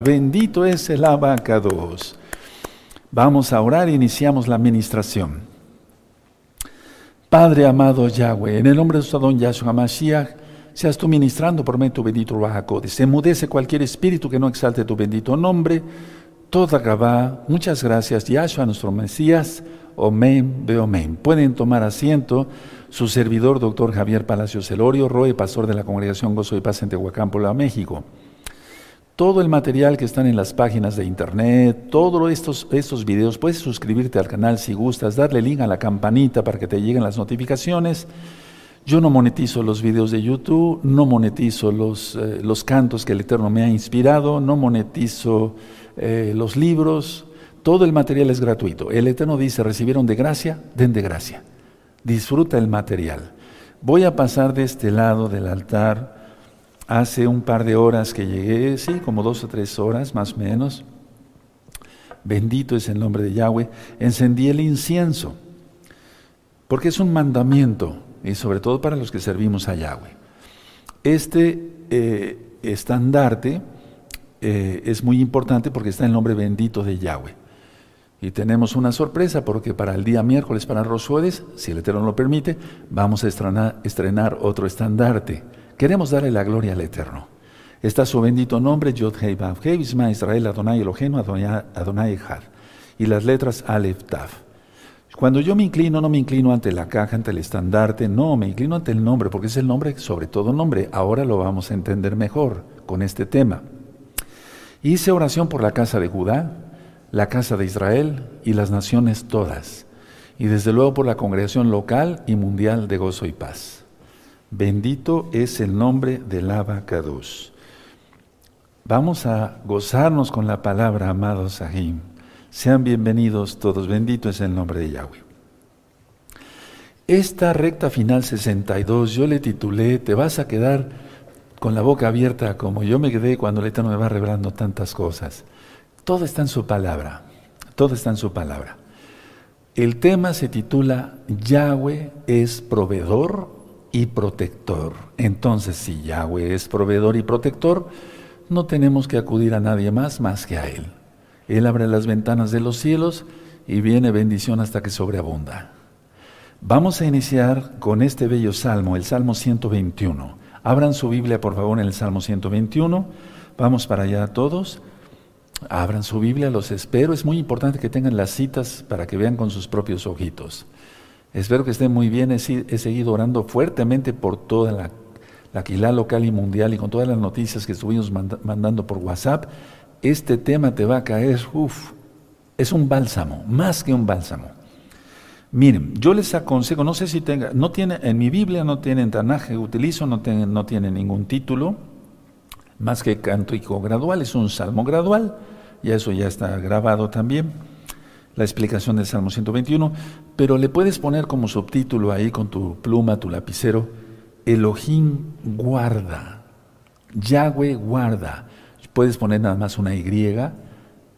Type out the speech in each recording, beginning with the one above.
Bendito es el abacados. Vamos a orar, iniciamos la administración. Padre amado Yahweh, en el nombre de su don Yahshua Mashiach, seas tú ministrando por medio tu bendito abacados. Se mudece cualquier espíritu que no exalte tu bendito nombre. Toda Gabá, muchas gracias, Yahshua, nuestro Mesías. Omen, Beomen. Pueden tomar asiento su servidor, doctor Javier Palacios Elorio, Roe, pastor de la Congregación Gozo y Paz en Tehuacán, Puebla, México todo el material que están en las páginas de internet, todos estos, estos videos, puedes suscribirte al canal si gustas, darle link a la campanita para que te lleguen las notificaciones. Yo no monetizo los videos de YouTube, no monetizo los, eh, los cantos que el Eterno me ha inspirado, no monetizo eh, los libros, todo el material es gratuito. El Eterno dice, recibieron de gracia, den de gracia. Disfruta el material. Voy a pasar de este lado del altar Hace un par de horas que llegué, sí, como dos o tres horas más o menos. Bendito es el nombre de Yahweh. Encendí el incienso, porque es un mandamiento, y sobre todo para los que servimos a Yahweh. Este eh, estandarte eh, es muy importante porque está el nombre bendito de Yahweh. Y tenemos una sorpresa porque para el día miércoles, para Rosuedes, si el Eterno lo permite, vamos a estrenar otro estandarte Queremos darle la gloria al Eterno. Está su bendito nombre, Yod Hei Vav Hei, Israel Adonai Elohenu Adonai Echad. Y las letras Aleph Tav. Cuando yo me inclino, no me inclino ante la caja, ante el estandarte, no, me inclino ante el nombre, porque es el nombre, sobre todo nombre. Ahora lo vamos a entender mejor con este tema. Hice oración por la casa de Judá, la casa de Israel y las naciones todas, y desde luego por la congregación local y mundial de gozo y paz. Bendito es el nombre del Abacados. Vamos a gozarnos con la palabra, amados Sahim. Sean bienvenidos todos. Bendito es el nombre de Yahweh. Esta recta final 62 yo le titulé Te vas a quedar con la boca abierta como yo me quedé cuando el Eterno me va revelando tantas cosas. Todo está en su palabra. Todo está en su palabra. El tema se titula Yahweh es proveedor y protector. Entonces, si Yahweh es proveedor y protector, no tenemos que acudir a nadie más más que a Él. Él abre las ventanas de los cielos y viene bendición hasta que sobreabunda. Vamos a iniciar con este bello salmo, el Salmo 121. Abran su Biblia, por favor, en el Salmo 121. Vamos para allá todos. Abran su Biblia, los espero. Es muy importante que tengan las citas para que vean con sus propios ojitos. Espero que estén muy bien. He, seguido orando fuertemente por toda la, la local y mundial y con todas las noticias que estuvimos mandando por WhatsApp. Este tema te va a caer, uff, es un bálsamo, más que un bálsamo. Miren, yo les aconsejo, no sé si tenga, no tiene, en mi Biblia no tiene entanaje, utilizo, no tiene, no tiene ningún título, más que cántico gradual, es un salmo gradual, y eso ya está grabado también la explicación del Salmo 121, pero le puedes poner como subtítulo ahí con tu pluma, tu lapicero, Elohim guarda, Yahweh guarda. Puedes poner nada más una Y,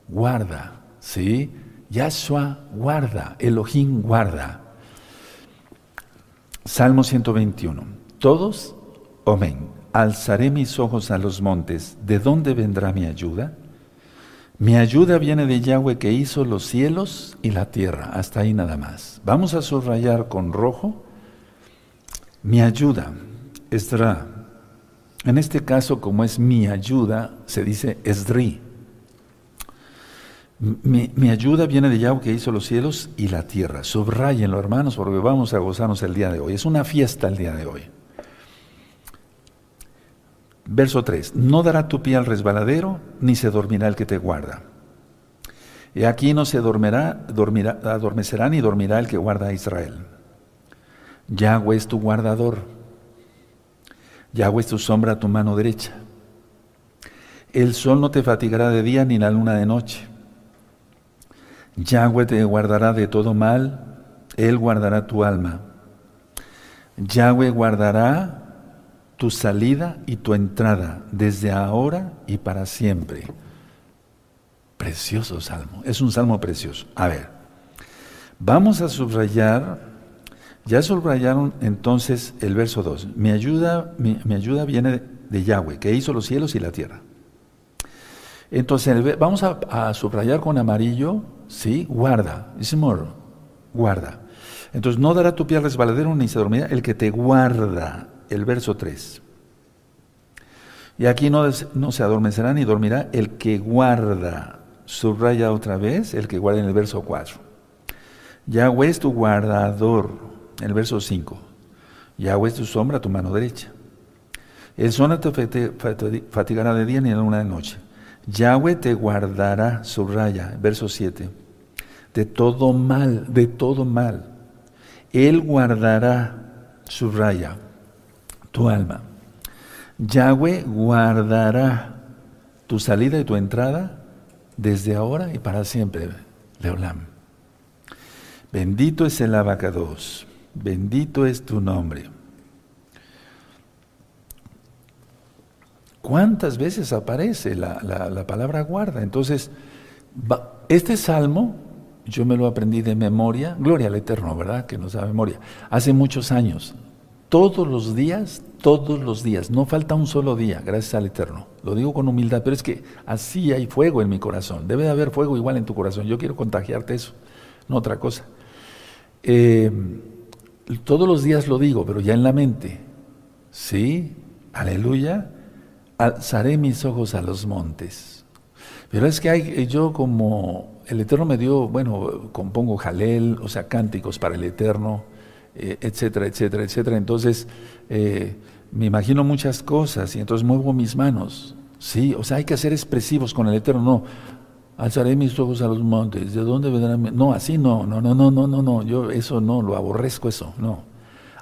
guarda, ¿sí? Yahshua guarda, Elohim guarda. Salmo 121. Todos, amén. Alzaré mis ojos a los montes. ¿De dónde vendrá mi ayuda? Mi ayuda viene de Yahweh que hizo los cielos y la tierra. Hasta ahí nada más. Vamos a subrayar con rojo. Mi ayuda, Esdra. En este caso, como es mi ayuda, se dice Esdri. Mi, ayuda viene de Yahweh que hizo los cielos y la tierra. Subrayenlo, hermanos, porque vamos a gozarnos el día de hoy. Es una fiesta el día de hoy. Verso 3, no dará tu pie al resbaladero, ni se dormirá el que te guarda. Y aquí no se dormirá, dormirá, adormecerá ni dormirá el que guarda a Israel. Yahweh es tu guardador. Yahweh es tu sombra a tu mano derecha. El sol no te fatigará de día ni la luna de noche. Yahweh te guardará de todo mal, Él guardará tu alma. Yahweh guardará tu salida y tu entrada desde ahora y para siempre. Precioso salmo, es un salmo precioso. A ver, vamos a subrayar, ya subrayaron entonces el verso 2. Mi ayuda, ayuda viene de Yahweh, que hizo los cielos y la tierra. Entonces, vamos a, subrayar con amarillo, ¿sí? Guarda, more, guarda. Entonces, no dará tu pie resbaladero ni se dormirá el que te guarda, el verso 3. Y aquí no, se adormecerá ni dormirá el que guarda. Subraya otra vez el que guarda en el verso 4. Yahweh es tu guardador, en el verso 5. Yahweh es tu sombra, tu mano derecha. El sol no te fatigará de día ni de luna de noche. Yahweh te guardará, subraya, verso 7, de todo mal, de todo mal. Él guardará, subraya, tu alma. Yahweh guardará tu salida y tu entrada desde ahora y para siempre. Leolam. Bendito es el abacados. Bendito es tu nombre. ¿Cuántas veces aparece la, palabra guarda? Entonces, este salmo yo me lo aprendí de memoria, gloria al Eterno, ¿verdad? Que nos da memoria. Hace muchos años, todos los días, todos los días, no falta un solo día, gracias al Eterno. Lo digo con humildad, pero es que así hay fuego en mi corazón. Debe de haber fuego igual en tu corazón. Yo quiero contagiarte eso, no otra cosa. Eh, todos los días lo digo, pero ya en la mente. ¿Sí? Aleluya. Alzaré mis ojos a los montes. Pero es que hay, yo como el Eterno me dio, bueno, compongo jalel, o sea, cánticos para el Eterno, eh, etcétera, etcétera, etcétera. Entonces, eh, me imagino muchas cosas y entonces muevo mis manos. Sí, o sea, hay que ser expresivos con el Eterno. No, alzaré mis ojos a los montes. ¿De dónde vendrán? No, así no, no, no, no, no, no, no. Yo eso no, lo aborrezco eso, no.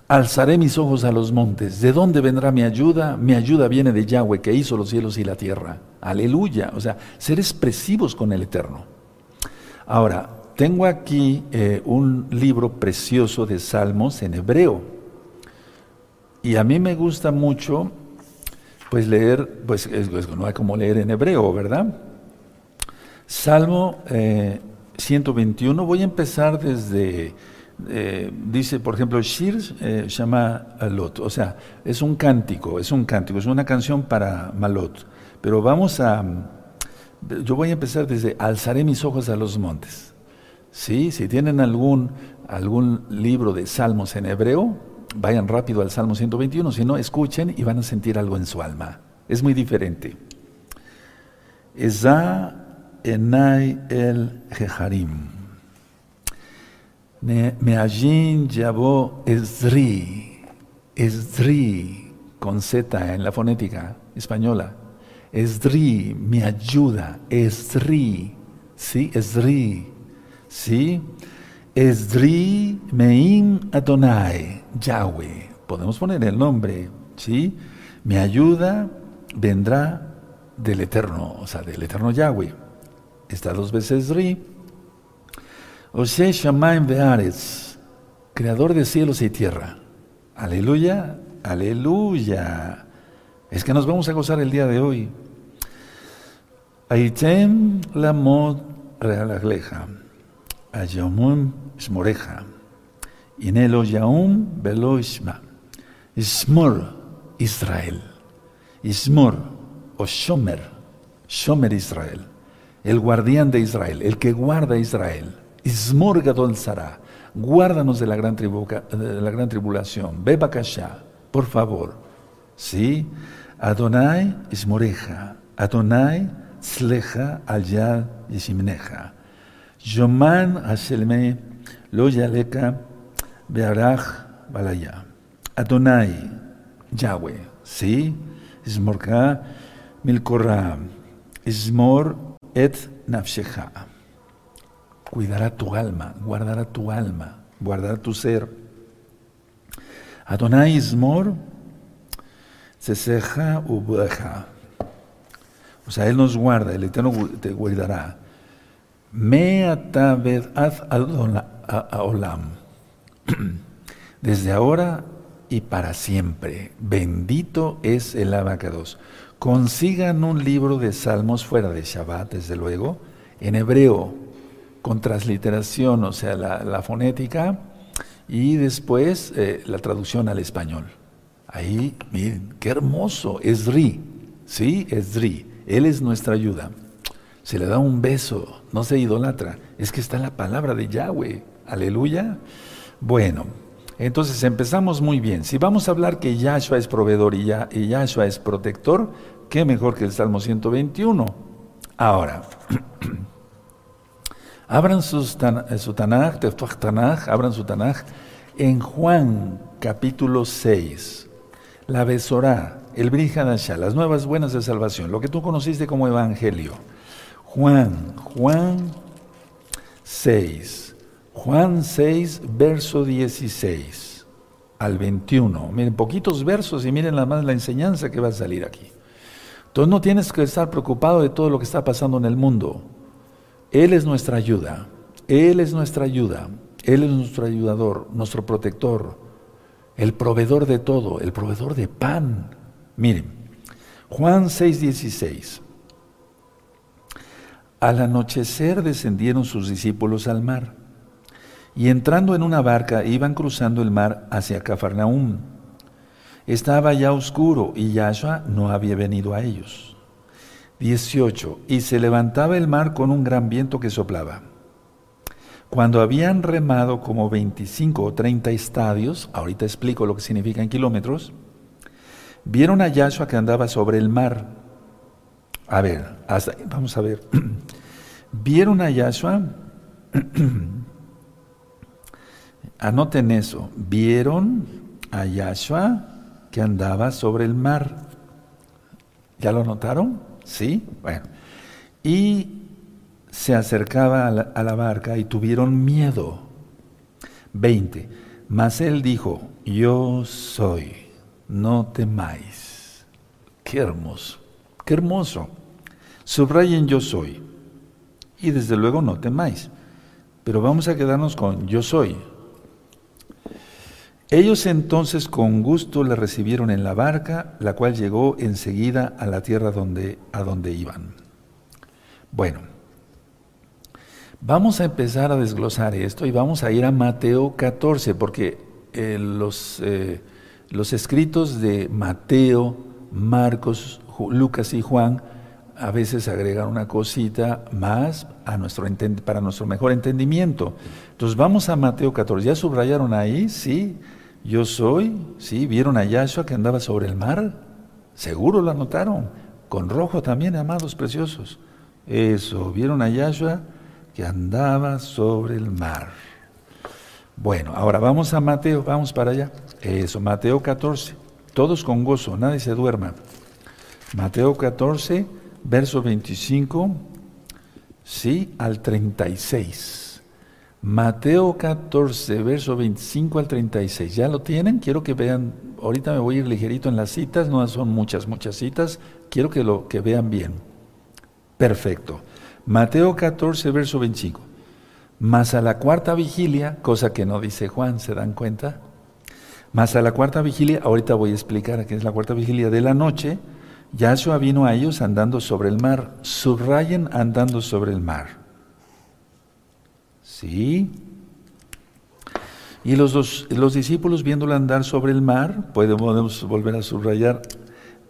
Alzaré mis ojos a los montes. ¿De dónde vendrá mi ayuda? Mi ayuda viene de Yahweh, que hizo los cielos y la tierra. Aleluya. O sea, ser expresivos con el Eterno. Ahora, tengo aquí eh, un libro precioso de salmos en hebreo. Y a mí me gusta mucho, pues leer, pues no hay como leer en hebreo, ¿verdad? Salmo 121, eh, voy a empezar desde eh, dice, por ejemplo, Shir llama Alot, o sea, es un cántico, es un cántico, es una canción para Malot. Pero vamos a, yo voy a empezar desde Alzaré mis ojos a los montes. ¿Sí? Si tienen algún, algún libro de salmos en hebreo, vayan rápido al Salmo 121, si no, escuchen y van a sentir algo en su alma. Es muy diferente. Eza enai el jeharim. Meajin Yabo Esri, Esri, con Z en la fonética española. Esri, me ayuda, Esri, ¿sí? Esri, ¿sí? Esri Meim Adonai, Yahweh. Podemos poner el nombre, ¿sí? Me ayuda vendrá del Eterno, o sea, del Eterno Yahweh. Está dos veces Esri Ose Shamaim Beares, creador de cielos y tierra. Aleluya, aleluya. Es que nos vamos a gozar el día de hoy. Aitem lamod realagleja, ayamun smoreja, inelo yaum velo isma, ismor Israel, ismor o shomer, shomer Israel, el guardián de Israel, el que guarda Israel. Ismor Gadol guárdanos de la gran, de la gran tribulación. Por favor. ¿Sí? Adonai Ismoreja, Adonai Sleja Ayad Yishimneja. Yoman Hashelme Lo Yaleka Bearach Balaya. Adonai, Yahweh, ¿sí? Ismorka Milkorra, Ismor et Nafshecha cuidará tu alma, guardará tu alma, guardará tu ser. Adonai Ismor, Seseja Ubeja. O sea, Él nos guarda, el Eterno te guardará. Me ataved olam. Desde ahora y para siempre. Bendito es el abacados. Consigan un libro de salmos fuera de Shabbat, desde luego, en hebreo con transliteración, o sea, la, fonética, y después eh, la traducción al español. Ahí, miren, qué hermoso, Esri, ¿sí? Esri, Él es nuestra ayuda. Se le da un beso, no se idolatra. Es que está la palabra de Yahweh. Aleluya. Bueno, entonces empezamos muy bien. Si vamos a hablar que Yahshua es proveedor y, Yahshua es protector, qué mejor que el Salmo 121. Ahora, abran eh, su Tanaj, abran su Tanaj en Juan capítulo 6. La Besorá, el Brihadashá, las nuevas buenas de salvación, lo que tú conociste como evangelio. Juan, Juan 6. Juan 6, verso 16 al 21. Miren, poquitos versos y miren la enseñanza que va a salir aquí. Entonces no tienes que estar preocupado de todo lo que está pasando en el mundo. Él es nuestra ayuda. Él es nuestra ayuda. Él es nuestro ayudador, nuestro protector, el proveedor de todo, el proveedor de pan. Miren, Juan 6, 16. Al anochecer descendieron sus discípulos al mar y entrando en una barca iban cruzando el mar hacia Cafarnaúm. Estaba ya oscuro y Yahshua no había venido a ellos. 18. Y se levantaba el mar con un gran viento que soplaba. Cuando habían remado como 25 o 30 estadios, ahorita explico lo que significa en kilómetros, vieron a Yahshua que andaba sobre el mar. A ver, vamos a ver. vieron a Yahshua Anoten eso. Vieron a Yahshua que andaba sobre el mar. ¿Ya lo notaron? Sí. Bueno. Y se acercaba a la, barca y tuvieron miedo. 20. Mas él dijo, yo soy, no temáis. Qué hermoso, qué hermoso. Subrayen yo soy. Y desde luego no temáis. Pero vamos a quedarnos con yo soy. Ellos entonces con gusto le recibieron en la barca, la cual llegó enseguida a la tierra donde, a donde iban. Bueno, vamos a empezar a desglosar esto y vamos a ir a Mateo 14, porque eh, los, eh, los escritos de Mateo, Marcos, Lucas y Juan a veces agregan una cosita más a nuestro para nuestro mejor entendimiento. Entonces vamos a Mateo 14. ¿Ya subrayaron ahí? Sí. Yo soy, ¿sí? ¿Vieron a Yahshua que andaba sobre el mar? Seguro lo anotaron. Con rojo también, amados preciosos. Eso, ¿vieron a Yahshua que andaba sobre el mar? Bueno, ahora vamos a Mateo, vamos para allá. Eso, Mateo 14. Todos con gozo, nadie se duerma. Mateo 14, verso 25, sí, al 36. Mateo 14, verso 25 al 36. ¿Ya lo tienen? Quiero que vean, ahorita me voy a ir ligerito en las citas, no son muchas, muchas citas, quiero que lo que vean bien. Perfecto. Mateo 14, verso 25. Más a la cuarta vigilia, cosa que no dice Juan, ¿se dan cuenta? Más a la cuarta vigilia, ahorita voy a explicar qué es la cuarta vigilia de la noche, Yahshua vino a ellos andando sobre el mar. Subrayen andando sobre el mar. Sí. Y los, dos, los discípulos viéndole andar sobre el mar, podemos volver a subrayar,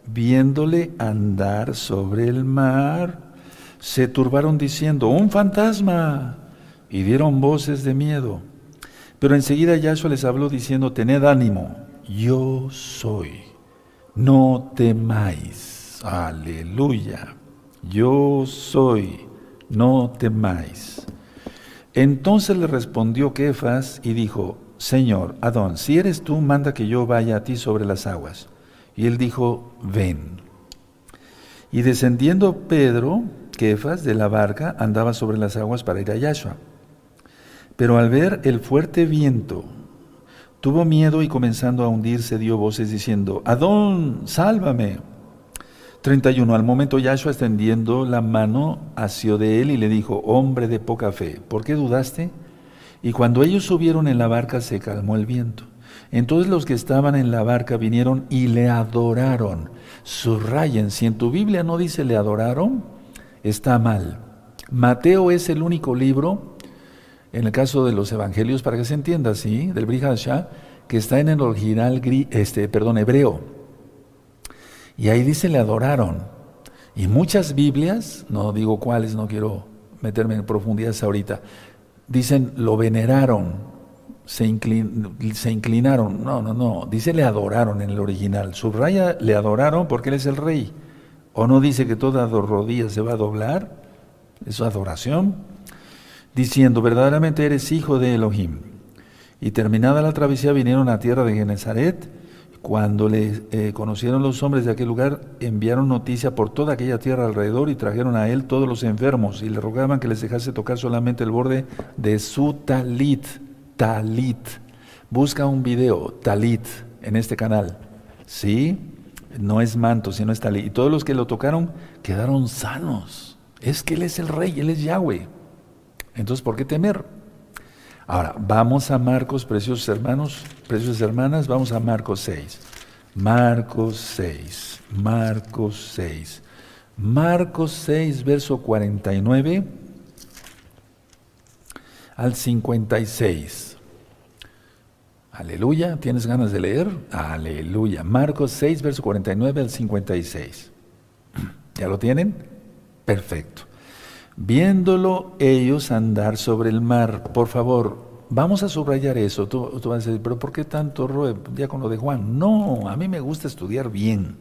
viéndole andar sobre el mar, se turbaron diciendo, un fantasma, y dieron voces de miedo. Pero enseguida Yahshua les habló diciendo, tened ánimo, yo soy, no temáis. Aleluya, yo soy, no temáis. Entonces le respondió Kefas y dijo, Señor, Adón, si eres tú, manda que yo vaya a ti sobre las aguas. Y él dijo, ven. Y descendiendo Pedro, Kefas, de la barca, andaba sobre las aguas para ir a Yahshua. Pero al ver el fuerte viento, tuvo miedo y comenzando a hundirse dio voces diciendo, Adón, sálvame. 31. Al momento Yahshua extendiendo la mano hacia de él y le dijo, hombre de poca fe, ¿por qué dudaste? Y cuando ellos subieron en la barca se calmó el viento. Entonces los que estaban en la barca vinieron y le adoraron. Subrayen, si en tu Biblia no dice le adoraron, está mal. Mateo es el único libro, en el caso de los evangelios, para que se entienda así, del Brihadashah, que está en el original este, perdón, hebreo. Y ahí dice, le adoraron. Y muchas Biblias, no digo cuáles, no quiero meterme en profundidades ahorita, dicen lo veneraron, se, se inclinaron. No, no, no, dice le adoraron en el original. Subraya le adoraron porque él es el rey. ¿O no dice que toda rodilla se va a doblar? Es adoración. Diciendo, verdaderamente eres hijo de Elohim. Y terminada la travesía vinieron a tierra de Genezaret cuando le eh, conocieron los hombres de aquel lugar, enviaron noticia por toda aquella tierra alrededor y trajeron a él todos los enfermos y le rogaban que les dejase tocar solamente el borde de su talit. Talit. Busca un video, talit, en este canal. ¿Sí? No es manto, sino es talit. Y todos los que lo tocaron quedaron sanos. Es que Él es el rey, Él es Yahweh. Entonces, ¿por qué temer? Ahora, vamos a Marcos, preciosos hermanos, preciosas hermanas, vamos a Marcos 6. Marcos 6, Marcos 6. Marcos 6, verso 49 al 56. Aleluya, ¿tienes ganas de leer? Aleluya. Marcos 6, verso 49 al 56. ¿Ya lo tienen? Perfecto. Viéndolo ellos andar sobre el mar, por favor, vamos a subrayar eso. Tú, vas a decir, pero ¿por qué tanto con lo de Juan? No, a mí me gusta estudiar bien.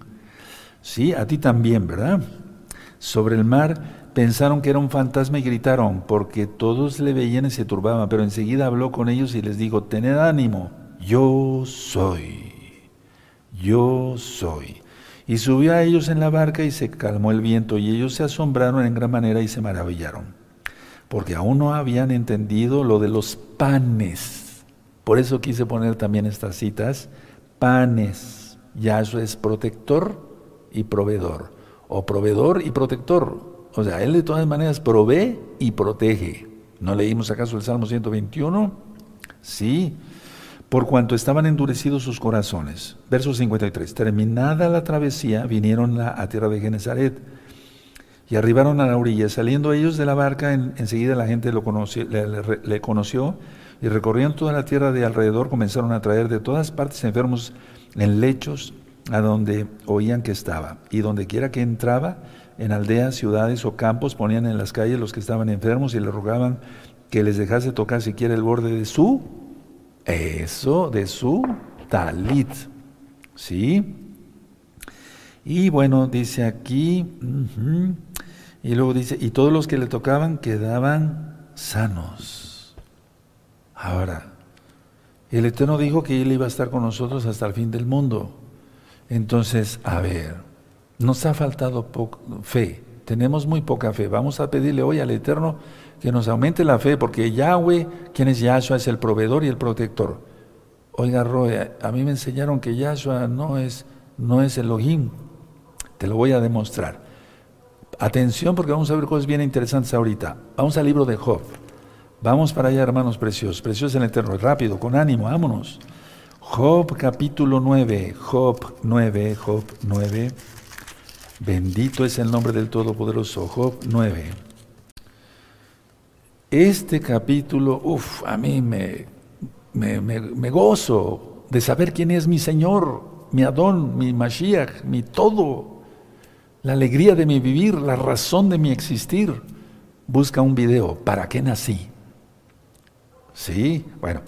Sí, a ti también, ¿verdad? Sobre el mar pensaron que era un fantasma y gritaron, porque todos le veían y se turbaban, pero enseguida habló con ellos y les dijo, tened ánimo, yo soy, yo soy. Y subió a ellos en la barca y se calmó el viento, y ellos se asombraron en gran manera y se maravillaron, porque aún no habían entendido lo de los panes. Por eso quise poner también estas citas, panes. Ya eso es protector y proveedor, o proveedor y protector. O sea, Él de todas maneras provee y protege. ¿No leímos acaso el Salmo 121? Sí por cuanto estaban endurecidos sus corazones. Verso 53. Terminada la travesía, vinieron a tierra de Genezaret y arribaron a la orilla. Saliendo ellos de la barca, enseguida la gente lo conoció, le, conoció y recorriendo toda la tierra de alrededor, comenzaron a traer de todas partes enfermos en lechos a donde oían que estaba. Y donde quiera que entraba, en aldeas, ciudades o campos, ponían en las calles los que estaban enfermos y le rogaban que les dejase tocar siquiera el borde de su eso de su talit. ¿Sí? Y bueno, dice aquí, y luego dice, y todos los que le tocaban quedaban sanos. Ahora, el Eterno dijo que Él iba a estar con nosotros hasta el fin del mundo. Entonces, a ver, nos ha faltado fe, tenemos muy poca fe. Vamos a pedirle hoy al Eterno que nos aumente la fe, porque Yahweh, quien es Yahshua, es el proveedor y el protector. Oiga, Roe, a mí me enseñaron que Yahshua no es, no es Elohim. Te lo voy a demostrar. Atención, porque vamos a ver cosas bien interesantes ahorita. Vamos al libro de Job. Vamos para allá, hermanos preciosos. Preciosos en el eterno. Rápido, con ánimo, vámonos. Job capítulo 9. Job 9, Job 9. Bendito es el nombre del Todopoderoso. Job 9. Este capítulo, uff, a mí me, me, gozo de saber quién es mi Señor, mi Adón, mi Mashiach, mi todo, la alegría de mi vivir, la razón de mi existir. Busca un video, ¿para qué nací? Sí, bueno,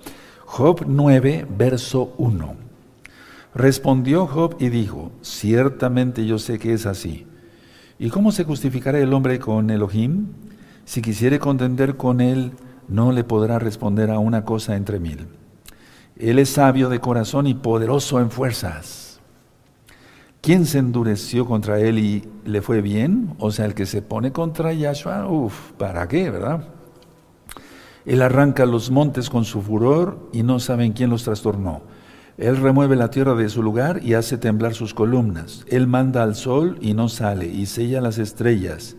Job 9, verso 1. Respondió Job y dijo, ciertamente yo sé que es así. ¿Y cómo se justificará el hombre con Elohim? Si quisiere contender con él, no le podrá responder a una cosa entre mil. Él es sabio de corazón y poderoso en fuerzas. ¿Quién se endureció contra él y le fue bien? O sea, el que se pone contra Yahshua, uff, ¿para qué, verdad? Él arranca los montes con su furor y no saben quién los trastornó. Él remueve la tierra de su lugar y hace temblar sus columnas. Él manda al sol y no sale y sella las estrellas.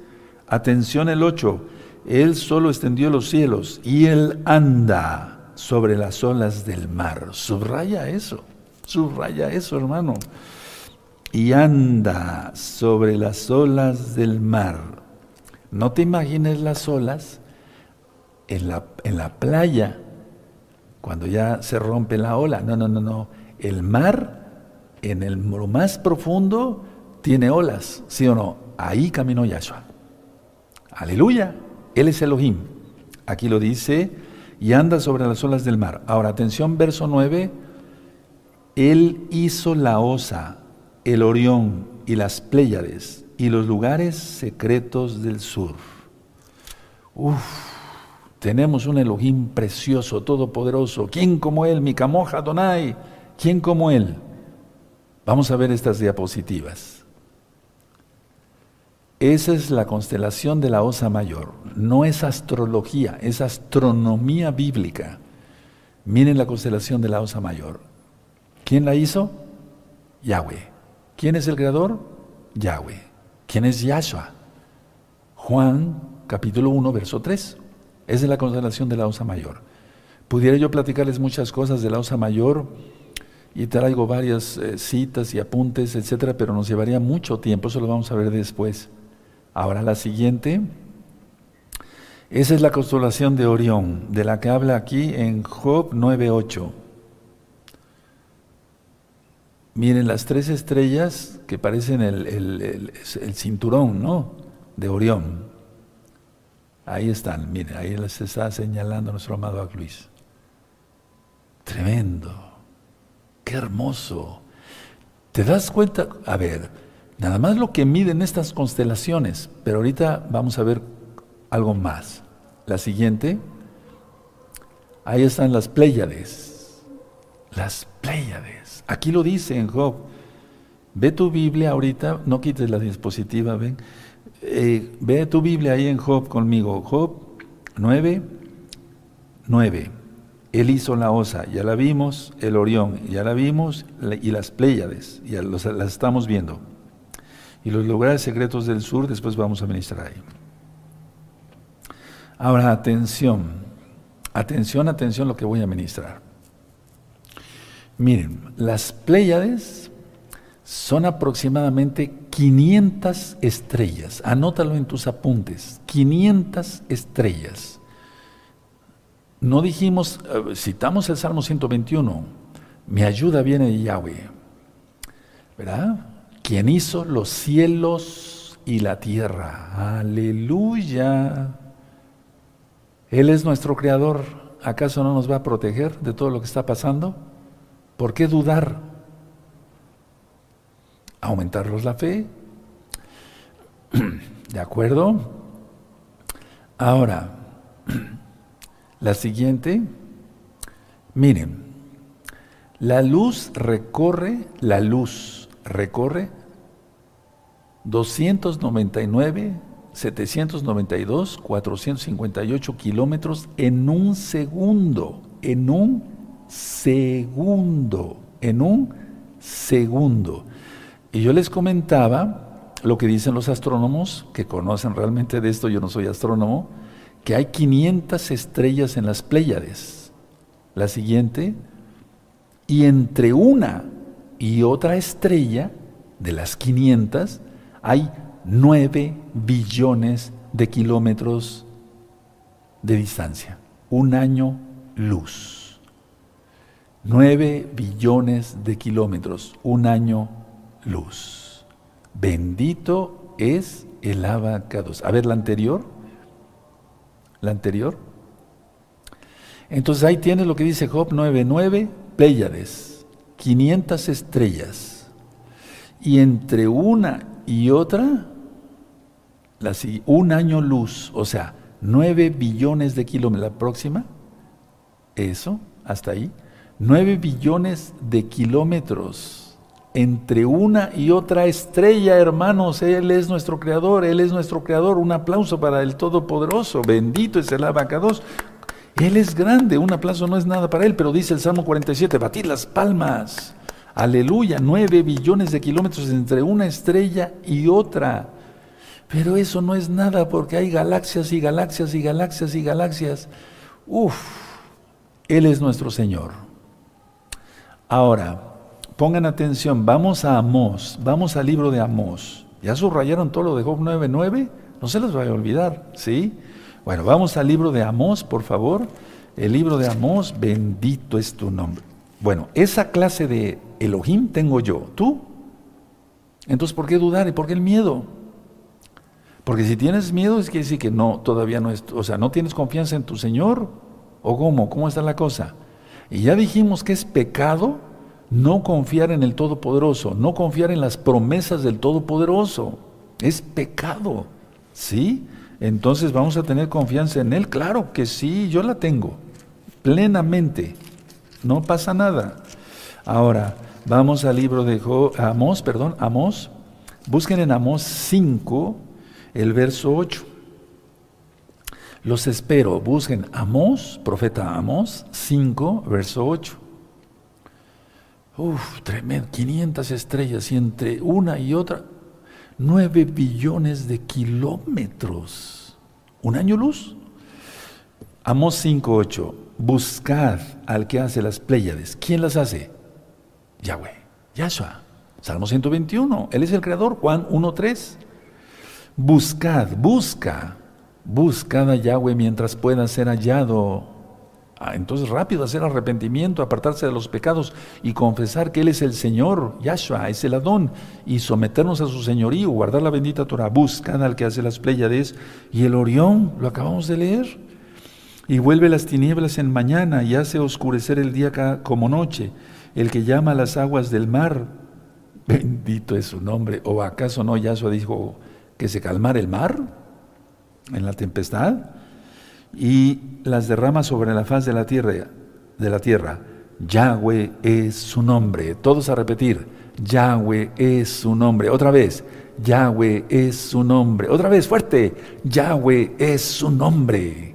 Atención el 8. Él solo extendió los cielos y Él anda sobre las olas del mar. Subraya eso, subraya eso, hermano. Y anda sobre las olas del mar. No te imagines las olas en la, en la playa, cuando ya se rompe la ola. No, no, no, no. El mar, en el lo más profundo, tiene olas, ¿sí o no? Ahí caminó Yahshua. Aleluya. Él es Elohim. Aquí lo dice, y anda sobre las olas del mar. Ahora, atención, verso 9. Él hizo la osa, el Orión y las Pléyades y los lugares secretos del sur. Uf, tenemos un Elohim precioso, todopoderoso. ¿Quién como Él? Mi camoja Donai. ¿Quién como Él? Vamos a ver estas diapositivas. Esa es la constelación de la Osa Mayor. No es astrología, es astronomía bíblica. Miren la constelación de la Osa Mayor. ¿Quién la hizo? Yahweh. ¿Quién es el creador? Yahweh. ¿Quién es Yahshua? Juan capítulo 1, verso 3. Esa es la constelación de la Osa Mayor. Pudiera yo platicarles muchas cosas de la Osa Mayor y traigo varias eh, citas y apuntes, etcétera, pero nos llevaría mucho tiempo, eso lo vamos a ver después. Ahora la siguiente. Esa es la constelación de Orión, de la que habla aquí en Job 9.8. Miren las tres estrellas que parecen el, cinturón, ¿no? De Orión. Ahí están, miren, ahí les está señalando nuestro amado Luis. Tremendo, qué hermoso. ¿Te das cuenta? A ver, nada más lo que miden estas constelaciones, pero ahorita vamos a ver algo más. La siguiente, ahí están las Pléyades. Las Pléyades. Aquí lo dice en Job. Ve tu Biblia ahorita, no quites la dispositiva, ven. Eh, ve tu Biblia ahí en Job conmigo. Job 9, 9. Él hizo la osa, ya la vimos, el Orión, ya la vimos, y las Pléyades, ya las estamos viendo. Y los lugares secretos del sur, después vamos a ministrar ahí. Ahora, atención, atención, atención lo que voy a ministrar. Miren, las Pléyades son aproximadamente 500 estrellas. Anótalo en tus apuntes. 500 estrellas. No dijimos, eh, citamos el Salmo 121, mi ayuda viene de Yahweh. ¿Verdad? Quien hizo los cielos y la tierra. Aleluya. Él es nuestro creador. ¿Acaso no nos va a proteger de todo lo que está pasando? ¿Por qué dudar? Aumentarlos la fe. ¿De acuerdo? Ahora, la siguiente. Miren, la luz recorre, la luz recorre 299, 792, 458 kilómetros en un segundo, en un segundo, en un segundo. Y yo les comentaba lo que dicen los astrónomos, que conocen realmente de esto, yo no soy astrónomo, que hay 500 estrellas en las Pléyades. La siguiente, y entre una y otra estrella de las 500 hay 9 billones de kilómetros de distancia, un año luz. 9 billones de kilómetros, un año luz. Bendito es el abacados. A ver, la anterior. La anterior. Entonces ahí tienes lo que dice Job 9:9, Pléyades, 500 estrellas. Y entre una y otra, un año luz, o sea, 9 billones de kilómetros. La próxima, eso, hasta ahí. 9 billones de kilómetros entre una y otra estrella, hermanos. Él es nuestro creador, Él es nuestro creador. Un aplauso para el Todopoderoso. Bendito es el abacados. Él es grande, un aplauso no es nada para Él, pero dice el Salmo 47, batid las palmas. Aleluya, 9 billones de kilómetros entre una estrella y otra. Pero eso no es nada porque hay galaxias y galaxias y galaxias y galaxias. Uf, Él es nuestro Señor. Ahora, pongan atención, vamos a Amós, vamos al libro de Amós. ¿Ya subrayaron todo lo de Job 9.9? No se les vaya a olvidar, ¿sí? Bueno, vamos al libro de Amós, por favor. El libro de Amós, bendito es tu nombre. Bueno, esa clase de Elohim tengo yo. ¿Tú? Entonces, ¿por qué dudar y por qué el miedo? Porque si tienes miedo es que decir que no, todavía no es, o sea, no tienes confianza en tu Señor. ¿O cómo? ¿Cómo está la cosa? Y ya dijimos que es pecado no confiar en el Todopoderoso, no confiar en las promesas del Todopoderoso. Es pecado. ¿Sí? Entonces vamos a tener confianza en Él. Claro que sí, yo la tengo. Plenamente. No pasa nada. Ahora, vamos al libro de Amós, perdón, Amós. Busquen en Amós 5, el verso 8. Los espero, busquen Amós, profeta Amós 5, verso 8. Uf, tremendo, 500 estrellas y entre una y otra, 9 billones de kilómetros. ¿Un año luz? Amós 5, 8. Buscad al que hace las Pléyades. ¿Quién las hace? Yahweh, Yahshua. Salmo 121, Él es el creador. Juan 1.3. Buscad, busca, buscad a Yahweh mientras pueda ser hallado. Ah, entonces rápido hacer arrepentimiento, apartarse de los pecados y confesar que Él es el Señor, Yahshua, es el Adón, y someternos a su señorío, guardar la bendita Torah. Buscad al que hace las Pléyades y el Orión, lo acabamos de leer. Y vuelve las tinieblas en mañana y hace oscurecer el día como noche el que llama las aguas del mar, bendito es su nombre. ¿O acaso no Yahshua dijo que se calmara el mar en la tempestad? Y las derrama sobre la faz de la tierra, de la tierra. Yahweh es su nombre. Todos a repetir. Yahweh es su nombre. Otra vez. Yahweh es su nombre. Otra vez, fuerte. Yahweh es su nombre.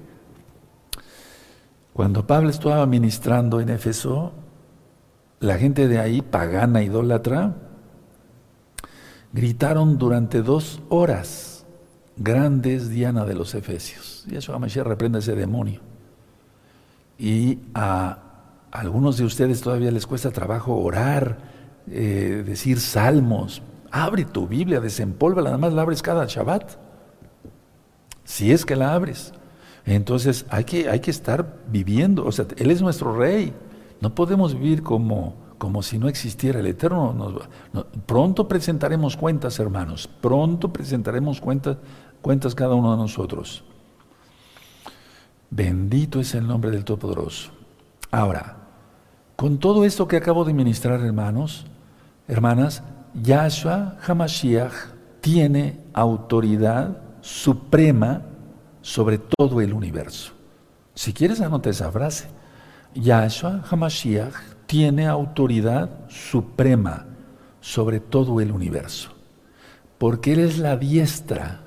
Cuando Pablo estaba ministrando en Éfeso, la gente de ahí, pagana, idólatra, gritaron durante dos horas, grandes Diana de los Efesios. Y eso Mashiach reprende ese demonio. Y a algunos de ustedes todavía les cuesta trabajo orar, eh, decir salmos. Abre tu Biblia, desempólvala, nada más la abres cada Shabbat. Si es que la abres. Entonces hay que, hay que estar viviendo, o sea, Él es nuestro rey. No podemos vivir como, como si no existiera el Eterno. pronto presentaremos cuentas, hermanos. Pronto presentaremos cuentas, cuentas cada uno de nosotros. Bendito es el nombre del Todopoderoso. Ahora, con todo esto que acabo de ministrar, hermanos, hermanas, Yahshua Hamashiach tiene autoridad suprema sobre todo el universo. Si quieres, anota esa frase. Yahshua Hamashiach tiene autoridad suprema sobre todo el universo, porque Él es la diestra.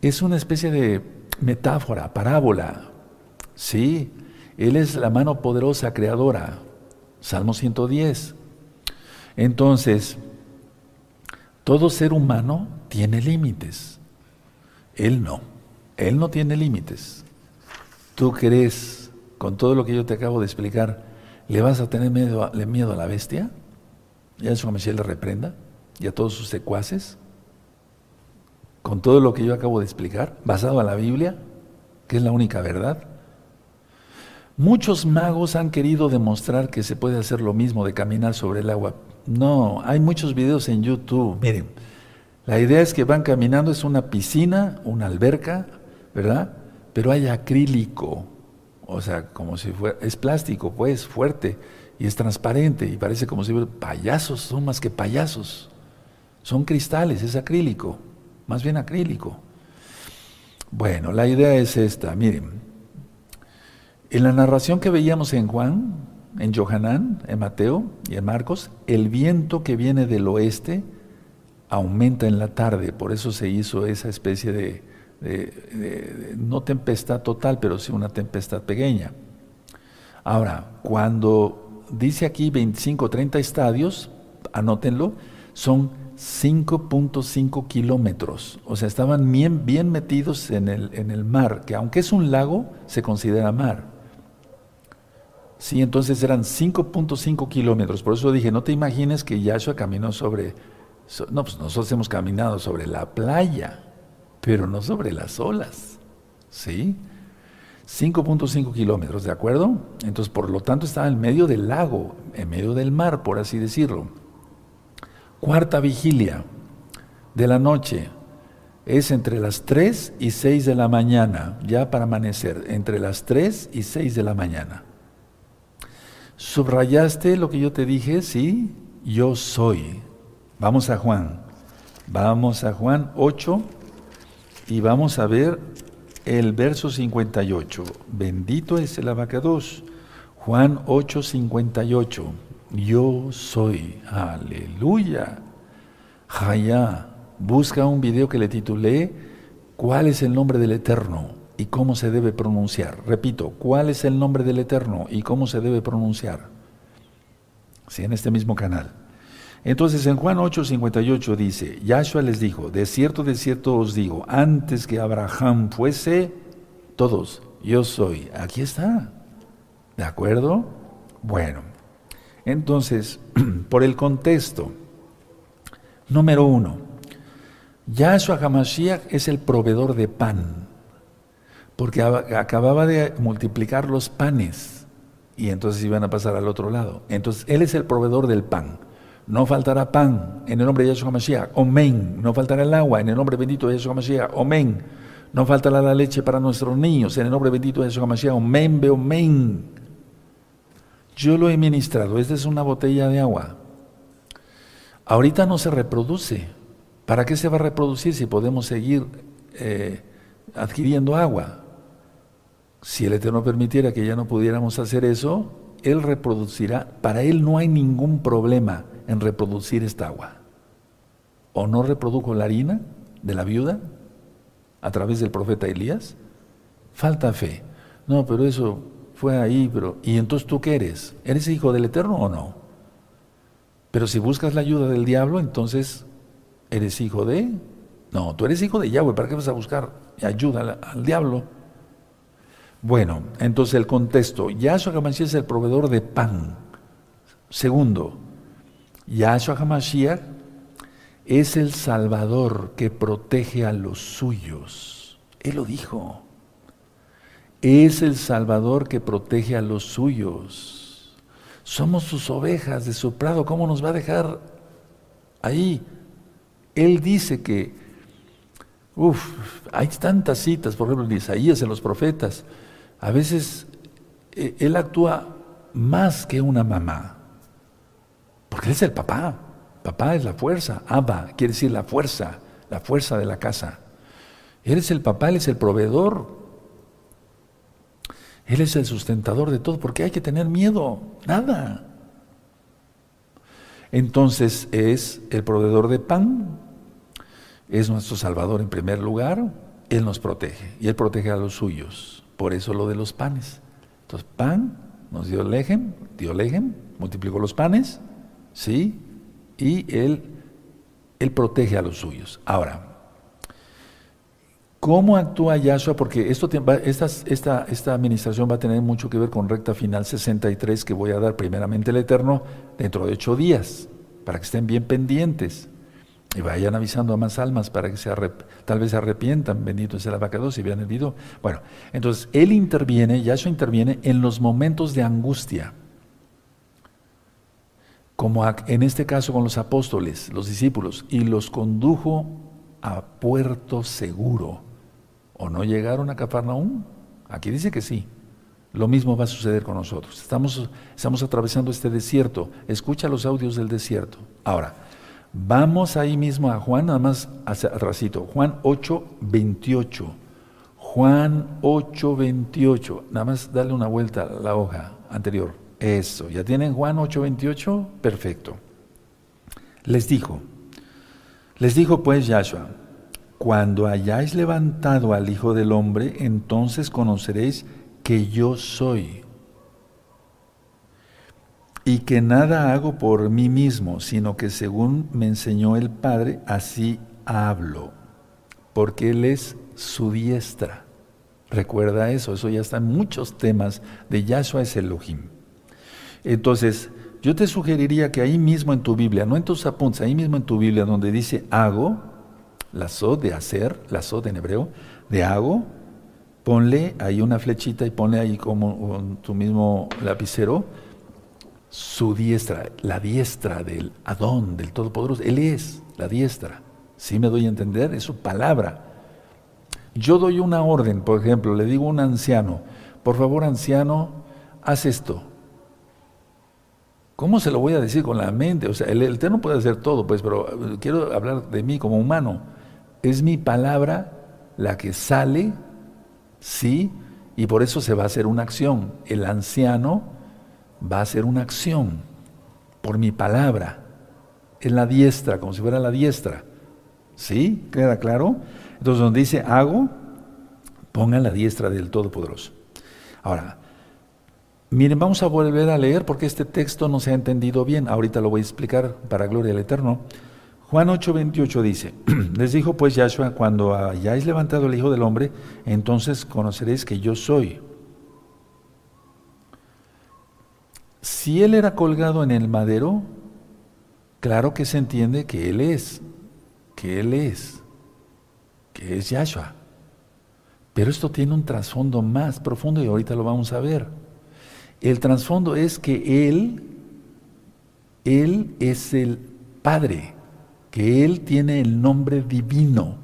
Es una especie de metáfora, parábola. Sí, Él es la mano poderosa creadora. Salmo 110. Entonces, todo ser humano tiene límites. Él no. Él no tiene límites. ¿Tú crees con todo lo que yo te acabo de explicar, ¿le vas a tener miedo a, miedo a la bestia? ¿Y a su le reprenda? ¿Y a todos sus secuaces? Con todo lo que yo acabo de explicar, basado en la Biblia, que es la única verdad. Muchos magos han querido demostrar que se puede hacer lo mismo de caminar sobre el agua. No, hay muchos videos en YouTube. Miren, la idea es que van caminando, es una piscina, una alberca, ¿verdad? Pero hay acrílico, o sea, como si fuera, es plástico, pues, fuerte, y es transparente, y parece como si fuera payasos, son más que payasos. Son cristales, es acrílico, más bien acrílico. Bueno, la idea es esta, miren. En la narración que veíamos en Juan, en Johanán, en Mateo y en Marcos, el viento que viene del oeste aumenta en la tarde, por eso se hizo esa especie de, no tempestad total, pero sí una tempestad pequeña. Ahora, cuando dice aquí 25, 30 estadios, anótenlo, son 5.5 kilómetros. O sea, estaban bien, bien metidos en el, en el mar, que aunque es un lago, se considera mar. Sí, entonces eran 5.5 kilómetros. Por eso dije, no te imagines que Yahshua caminó sobre... no, pues nosotros hemos caminado sobre la playa pero no sobre las olas. ¿Sí? 5.5 kilómetros, ¿de acuerdo? Entonces, por lo tanto, estaba en medio del lago, en medio del mar, por así decirlo. Cuarta vigilia de la noche es entre las 3 y 6 de la mañana, ya para amanecer, entre las 3 y 6 de la mañana. ¿Subrayaste lo que yo te dije? Sí, yo soy. Vamos a Juan. Vamos a Juan 8 y vamos a ver el verso 58. Bendito es el abacados. Juan 8, 58. Yo soy. Aleluya. Jaya. Busca un video que le titulé ¿Cuál es el nombre del Eterno y cómo se debe pronunciar? Repito, ¿cuál es el nombre del Eterno y cómo se debe pronunciar? Sí, en este mismo canal. Entonces en Juan 8:58 dice, Yahshua les dijo, de cierto, de cierto os digo, antes que Abraham fuese, todos, yo soy. Aquí está. ¿De acuerdo? Bueno, entonces, por el contexto, número uno, Yahshua HaMashiach es el proveedor de pan, porque acababa de multiplicar los panes y entonces iban a pasar al otro lado. Entonces, Él es el proveedor del pan. No faltará pan en el nombre de Yahshua HaMashiach. Omen. No faltará el agua en el nombre bendito de Yahshua HaMashiach. Omen. No faltará la leche para nuestros niños en el nombre bendito de Yahshua HaMashiach. Omen, be omen. Yo lo he ministrado. Esta es una botella de agua. Ahorita no se reproduce. ¿Para qué se va a reproducir si podemos seguir eh, adquiriendo agua? Si el Eterno permitiera que ya no pudiéramos hacer eso, Él reproducirá. Para Él no hay ningún problema en reproducir esta agua. ¿O no reprodujo la harina de la viuda a través del profeta Elías? Falta fe. No, pero eso fue ahí, pero ¿y entonces tú qué eres? ¿Eres hijo del Eterno o no? Pero si buscas la ayuda del diablo, entonces eres hijo de... No, tú eres hijo de Yahweh, ¿para qué vas a buscar ayuda al, diablo? Bueno, entonces el contexto, Yahshua HaMashiach es el proveedor de pan. Segundo, Yahshua HaMashiach es el Salvador que protege a los suyos. Él lo dijo. Es el Salvador que protege a los suyos. Somos sus ovejas de su prado. ¿Cómo nos va a dejar ahí? Él dice que, uff, hay tantas citas, por ejemplo, en Isaías, en los profetas. A veces eh, Él actúa más que una mamá. Porque es el papá. Papá es la fuerza. Abba quiere decir la fuerza, la fuerza de la casa. Él es el papá, Él es el proveedor. Él es el sustentador de todo. porque hay que tener miedo? Nada. Entonces es el proveedor de pan, es nuestro Salvador en primer lugar, Él nos protege y Él protege a los suyos. Por eso lo de los panes. Entonces, pan nos dio lejem, dio lejem, multiplicó los panes, ¿sí? Y él, él protege a los suyos. Ahora, ¿cómo actúa Yahshua? Porque esto esta, esta, esta administración va a tener mucho que ver con recta final 63 que voy a dar primeramente el Eterno dentro de ocho días, para que estén bien pendientes. Y vayan avisando a más almas para que se tal vez se arrepientan, bendito sea el abacados y vean el video. Bueno, entonces Él interviene, Yahshua interviene en los momentos de angustia como en este caso con los apóstoles, los discípulos, y los condujo a puerto seguro. ¿O no llegaron a Cafarnaúm? Aquí dice que sí. Lo mismo va a suceder con nosotros. Estamos, estamos atravesando este desierto. Escucha los audios del desierto. Ahora, vamos ahí mismo a Juan, nada más hacia atrásito. Juan 8, 28. Juan 8, 28. Nada más darle una vuelta a la hoja anterior. Eso, ¿ya tienen Juan 8:28? Perfecto. Les dijo, les dijo pues Yahshua, cuando hayáis levantado al Hijo del Hombre, entonces conoceréis que yo soy y que nada hago por mí mismo, sino que según me enseñó el Padre, así hablo, porque Él es su diestra. Recuerda eso, eso ya está en muchos temas de Yahshua es Elohim. Entonces, yo te sugeriría que ahí mismo en tu Biblia, no en tus apuntes, ahí mismo en tu Biblia donde dice hago, la de hacer, la en hebreo, de hago, ponle ahí una flechita y ponle ahí como tu mismo lapicero, su diestra, la diestra del Adón, del Todopoderoso. Él es la diestra. ¿Sí me doy a entender? Es su palabra. Yo doy una orden, por ejemplo, le digo a un anciano, por favor anciano, haz esto. ¿Cómo se lo voy a decir con la mente? O sea, el Eterno puede hacer todo, pues, pero eh, quiero hablar de mí como humano. Es mi palabra la que sale, sí, y por eso se va a hacer una acción. El anciano va a hacer una acción por mi palabra, en la diestra, como si fuera la diestra. ¿Sí? ¿Queda claro? Entonces, donde dice hago, ponga la diestra del Todopoderoso. Ahora, miren, vamos a volver a leer porque este texto no se ha entendido bien. Ahorita lo voy a explicar para gloria del Eterno. Juan 8:28 dice, les dijo pues Yahshua, cuando hayáis levantado el Hijo del Hombre, entonces conoceréis que yo soy. Si Él era colgado en el madero, claro que se entiende que Él es, que Él es, que es Yahshua. Pero esto tiene un trasfondo más profundo y ahorita lo vamos a ver. El trasfondo es que Él, Él es el Padre, que Él tiene el nombre divino.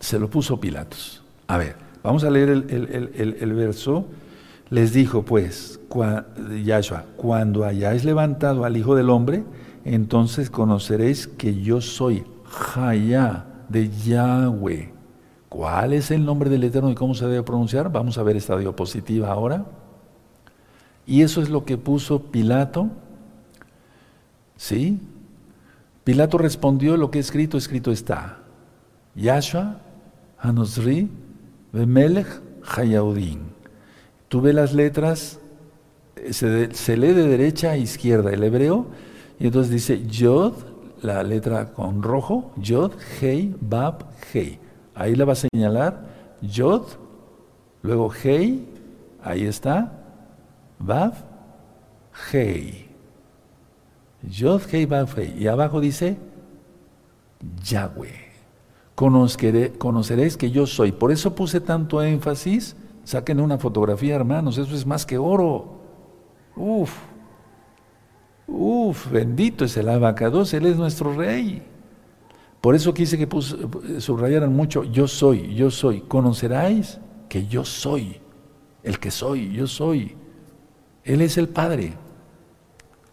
Se lo puso Pilatos. A ver, vamos a leer el, verso. Les dijo pues, Yahshua, cuando hayáis levantado al Hijo del Hombre, entonces conoceréis que yo soy Jaya de Yahweh. ¿Cuál es el nombre del Eterno y cómo se debe pronunciar? Vamos a ver esta diapositiva ahora. Y eso es lo que puso Pilato. ¿Sí? Pilato respondió, lo que escrito, escrito está. Yahshua, Hanosri, Bemelech, Hayaudin. Tú ves las letras, se, se, lee de derecha a izquierda el hebreo, y entonces dice Yod, la letra con rojo, Yod, Hei, Bab, Hei. Ahí la va a señalar Yod, luego Hei, ahí está, Bab, Hei. Yod, Hei, Bab, Hei. Y abajo dice Yahweh. conoceréis que yo soy. Por eso puse tanto énfasis. Saquen una fotografía, hermanos. Eso es más que oro. Uf. Uf, bendito es el abacados, Él es nuestro rey. Por eso quise que subrayaran mucho, yo soy, yo soy. Conoceráis que yo soy, el que soy, yo soy. Él es el Padre.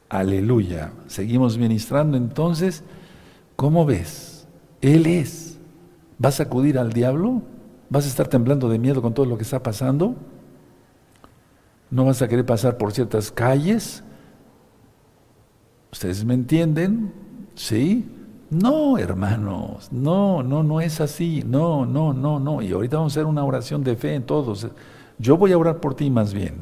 Aleluya. Seguimos ministrando entonces. ¿Cómo ves? Él es. ¿Vas a acudir al diablo? ¿Vas a estar temblando de miedo con todo lo que está pasando? ¿No vas a querer pasar por ciertas calles? ¿Ustedes me entienden? ¿Sí? No, hermanos, no, no, no es así, no, no, no, no. Y ahorita vamos a hacer una oración de fe en todos. Yo voy a orar por ti más bien,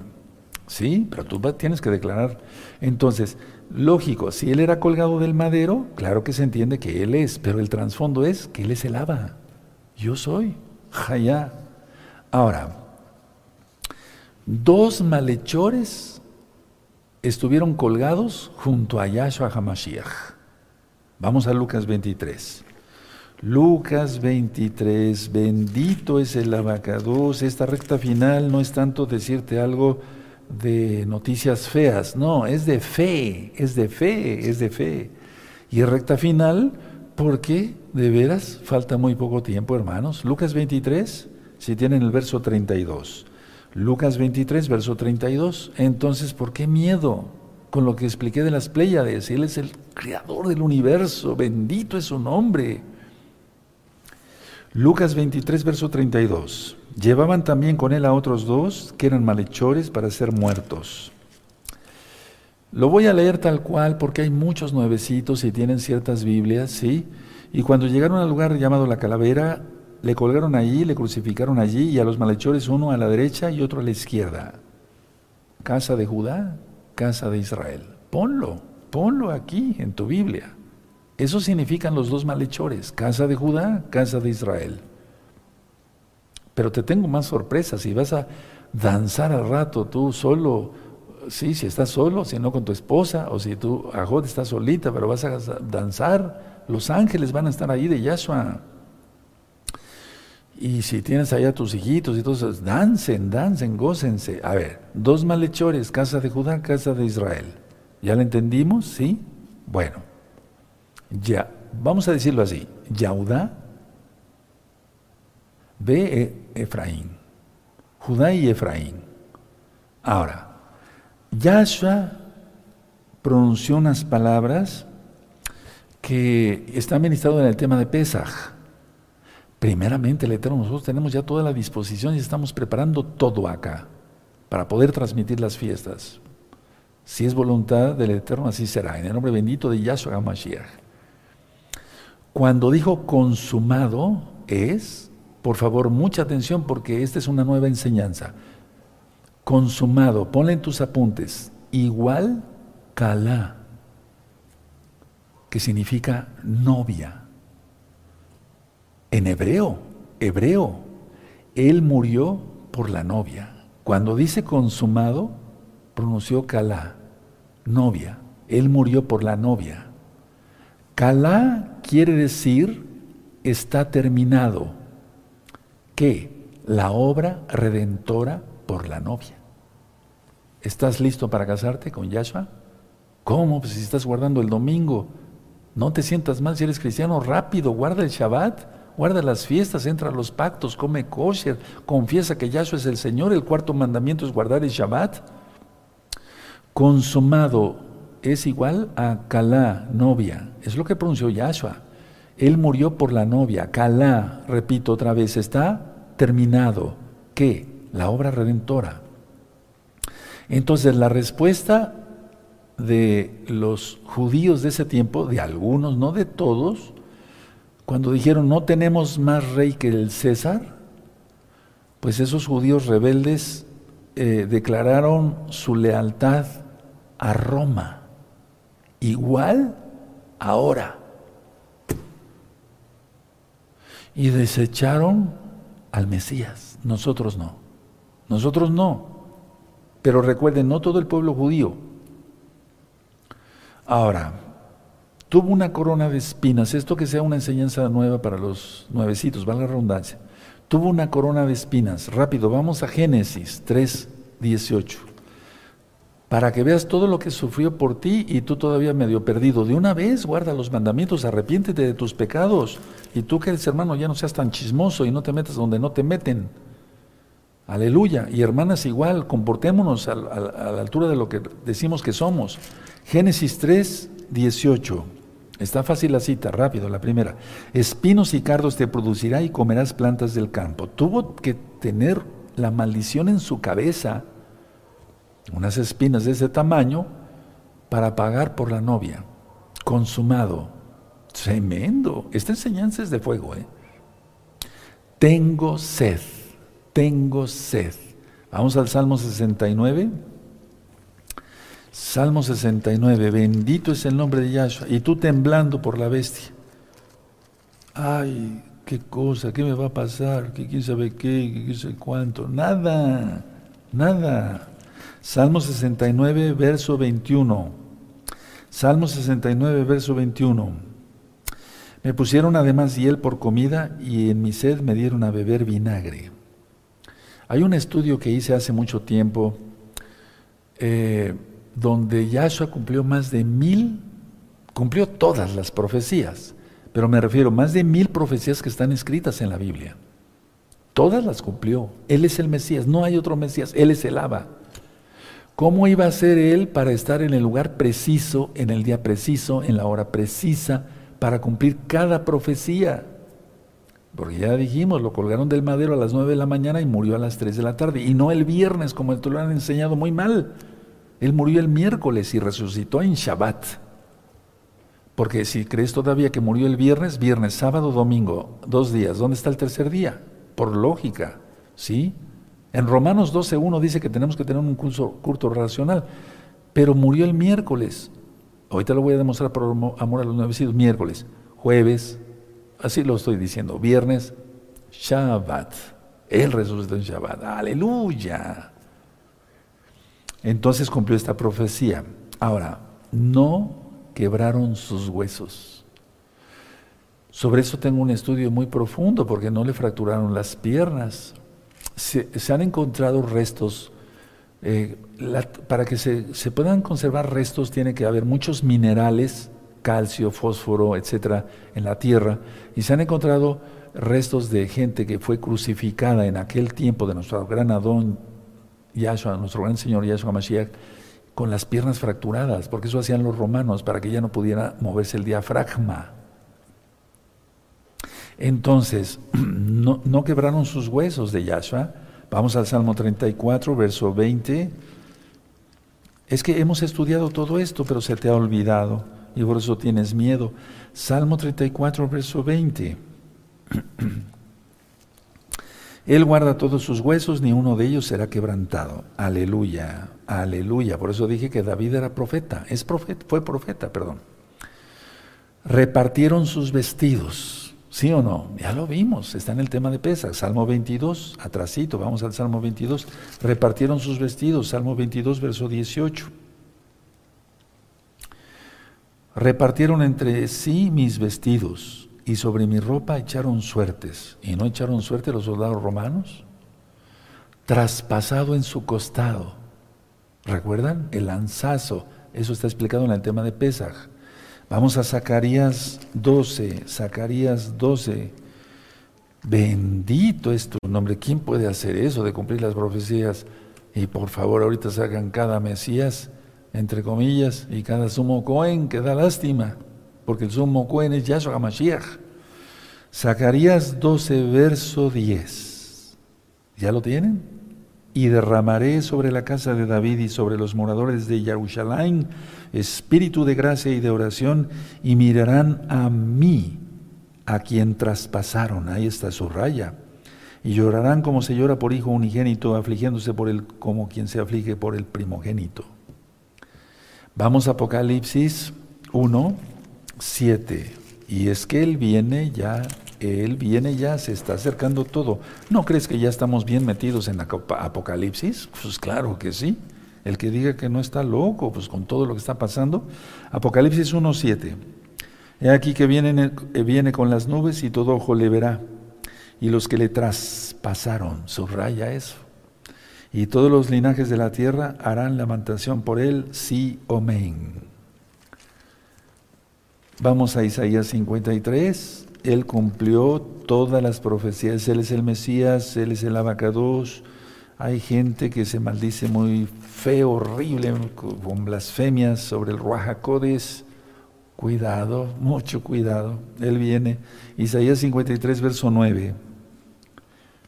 ¿sí? Pero tú tienes que declarar. Entonces, lógico, si él era colgado del madero, claro que se entiende que él es, pero el trasfondo es que él es el Abba. Yo soy, Jaya. Ahora, dos malhechores estuvieron colgados junto a Yahshua HaMashiach. Vamos a Lucas 23. Lucas 23, bendito es el abacados. Esta recta final no es tanto decirte algo de noticias feas, no, es de fe, es de fe, es de fe. Y recta final porque de veras falta muy poco tiempo, hermanos. Lucas 23, si tienen el verso 32. Lucas 23, verso 32. Entonces, ¿por qué miedo? Con lo que expliqué de las Pléyades, Él es el creador del universo, bendito es su nombre. Lucas 23, verso 32. Llevaban también con él a otros dos que eran malhechores para ser muertos. Lo voy a leer tal cual porque hay muchos nuevecitos y tienen ciertas Biblias, ¿sí? Y cuando llegaron al lugar llamado la calavera, le colgaron allí, le crucificaron allí y a los malhechores uno a la derecha y otro a la izquierda. Casa de Judá, casa de Israel. Ponlo, ponlo aquí en tu Biblia. Eso significan los dos malhechores, casa de Judá, casa de Israel. Pero te tengo más sorpresas, si vas a danzar al rato tú solo, sí, si estás solo, si no con tu esposa, o si tú, Ajod, estás solita, pero vas a danzar, los ángeles van a estar ahí de Yahshua. Y si tienes allá tus hijitos y todo eso, dancen, dancen, gócense. A ver, dos malhechores, casa de Judá, casa de Israel. ¿Ya lo entendimos? ¿Sí? Bueno, ya, vamos a decirlo así. Yaudá ve Efraín. Judá y Efraín. Ahora, Yahshua pronunció unas palabras que están ministradas en el tema de Pesaj. Primeramente, el Eterno, nosotros tenemos ya toda la disposición y estamos preparando todo acá para poder transmitir las fiestas. Si es voluntad del Eterno, así será. En el nombre bendito de Yahshua HaMashiach. Cuando dijo consumado es, por favor, mucha atención porque esta es una nueva enseñanza. Consumado, ponle en tus apuntes, igual Calá, que significa novia. En hebreo, hebreo, él murió por la novia. Cuando dice consumado, pronunció Calá, novia. Él murió por la novia. Calá quiere decir está terminado. ¿Qué? La obra redentora por la novia. ¿Estás listo para casarte con Yahshua? ¿Cómo? Pues si estás guardando el domingo, no te sientas mal si eres cristiano, rápido, guarda el Shabbat, guarda las fiestas, entra a los pactos, come kosher, confiesa que Yahshua es el Señor, el cuarto mandamiento es guardar el Shabbat. Consumado es igual a Kalá, novia, es lo que pronunció Yahshua. Él murió por la novia, Kalá, repito otra vez, está terminado. ¿Qué? La obra redentora. Entonces la respuesta de los judíos de ese tiempo, de algunos, no de todos, cuando dijeron no tenemos más rey que el César, pues esos judíos rebeldes eh, declararon su lealtad a Roma, igual ahora. Y desecharon al Mesías, nosotros no, nosotros no. Pero recuerden, no todo el pueblo judío, Ahora, tuvo una corona de espinas, esto que sea una enseñanza nueva para los nuevecitos, valga la redundancia. Tuvo una corona de espinas. Rápido, vamos a Génesis 3, 18. Para que veas todo lo que sufrió por ti y tú todavía medio perdido. De una vez guarda los mandamientos, arrepiéntete de tus pecados. Y tú que eres hermano, ya no seas tan chismoso y no te metas donde no te meten. Aleluya. Y hermanas igual, comportémonos a, la altura de lo que decimos que somos. Génesis 3, 18. Está fácil la cita, rápido, la primera. Espinos y cardos te producirá y comerás plantas del campo. Tuvo que tener la maldición en su cabeza, unas espinas de ese tamaño, para pagar por la novia. Consumado. Tremendo. Esta enseñanza es de fuego. ¿eh? Tengo sed, tengo sed. Vamos al Salmo 69. Salmo 69, bendito es el nombre de Yahshua, y tú temblando por la bestia. Ay, qué cosa, qué me va a pasar, ¿Qué, quién sabe qué, quién sabe cuánto. Nada, nada. Salmo 69, verso 21. Salmo 69, verso 21. Me pusieron además hiel por comida y en mi sed me dieron a beber vinagre. Hay un estudio que hice hace mucho tiempo. Eh, donde Yahshua cumplió más de mil, cumplió todas las profecías, pero me refiero más de mil profecías que están escritas en la Biblia. Todas las cumplió. Él es el Mesías, no hay otro Mesías, Él es el Abba. ¿Cómo iba a ser Él para estar en el lugar preciso, en el día preciso, en la hora precisa, para cumplir cada profecía? Porque ya dijimos, lo colgaron del madero a las nueve de la mañana y murió a las tres de la tarde. Y no el viernes, como te lo han enseñado muy mal. Él murió el miércoles y resucitó en Shabbat. Porque si crees todavía que murió el viernes, viernes, sábado, domingo, dos días, ¿dónde está el tercer día? Por lógica, ¿sí? En Romanos 12.1 dice que tenemos que tener un curso, culto racional, pero murió el miércoles. Ahorita lo voy a demostrar por amor a los nuevecidos. Miércoles, jueves, así lo estoy diciendo, viernes, Shabbat. Él resucitó en Shabbat. Aleluya. Entonces cumplió esta profecía. Ahora, no quebraron sus huesos. Sobre eso tengo un estudio muy profundo porque no le fracturaron las piernas. Se, han encontrado restos. Eh, para que se, se, puedan conservar restos tiene que haber muchos minerales, calcio, fósforo, etcétera, en la tierra. Y se han encontrado restos de gente que fue crucificada en aquel tiempo de nuestro gran Adón Yahshua, nuestro gran Señor Yahshua Mashiach, con las piernas fracturadas, porque eso hacían los romanos para que ya no pudiera moverse el diafragma. Entonces, no, quebraron sus huesos de Yahshua. Vamos al Salmo 34, verso 20. Es que hemos estudiado todo esto, pero se te ha olvidado y por eso tienes miedo. Salmo 34, verso 20. Él guarda todos sus huesos, ni uno de ellos será quebrantado. Aleluya, aleluya. Por eso dije que David era profeta, es profeta, fue profeta, perdón. Repartieron sus vestidos ¿Sí o no? Ya lo vimos, está en el tema de Pesach, Salmo 22, atrasito, vamos al Salmo 22. Repartieron sus vestidos, Salmo 22, verso 18. Repartieron entre sí mis vestidos y sobre mi ropa echaron suertes. ¿Y no echaron suerte los soldados romanos? Traspasado en su costado. ¿Recuerdan? El lanzazo. Eso está explicado en el tema de Pesach. Vamos a Zacarías 12, Zacarías 12. Bendito es tu nombre. ¿Quién puede hacer eso de cumplir las profecías? Y por favor, ahorita sacan cada Mesías, entre comillas, y cada sumo Cohen, que da lástima, porque el sumo Cohen es Yahshua HaMashiach. Zacarías 12, verso 10. ¿Ya lo tienen? Y derramaré sobre la casa de David y sobre los moradores de Jerusalén espíritu de gracia y de oración, y mirarán a mí, a quien traspasaron, ahí está su raya, y llorarán como se llora por hijo unigénito, afligiéndose por él como quien se aflige por el primogénito. Vamos a Apocalipsis 1, 7. Y es que Él viene ya, Él viene ya, se está acercando todo. ¿No crees que ya estamos bien metidos en Apocalipsis? Pues claro que sí. El que diga que no está loco, pues con todo lo que está pasando. Apocalipsis 1.7. He aquí que viene, eh, viene con las nubes y todo ojo le verá. Y los que le traspasaron, subraya eso. Y todos los linajes de la tierra harán lamentación por él, sí, amén. Vamos a Isaías 53. Él cumplió todas las profecías. Él es el Mesías, Él es el abacados. Hay gente que se maldice muy feo, horrible, con blasfemias sobre el Ruajacodes. Cuidado, mucho cuidado. Él viene. Isaías 53, verso 9.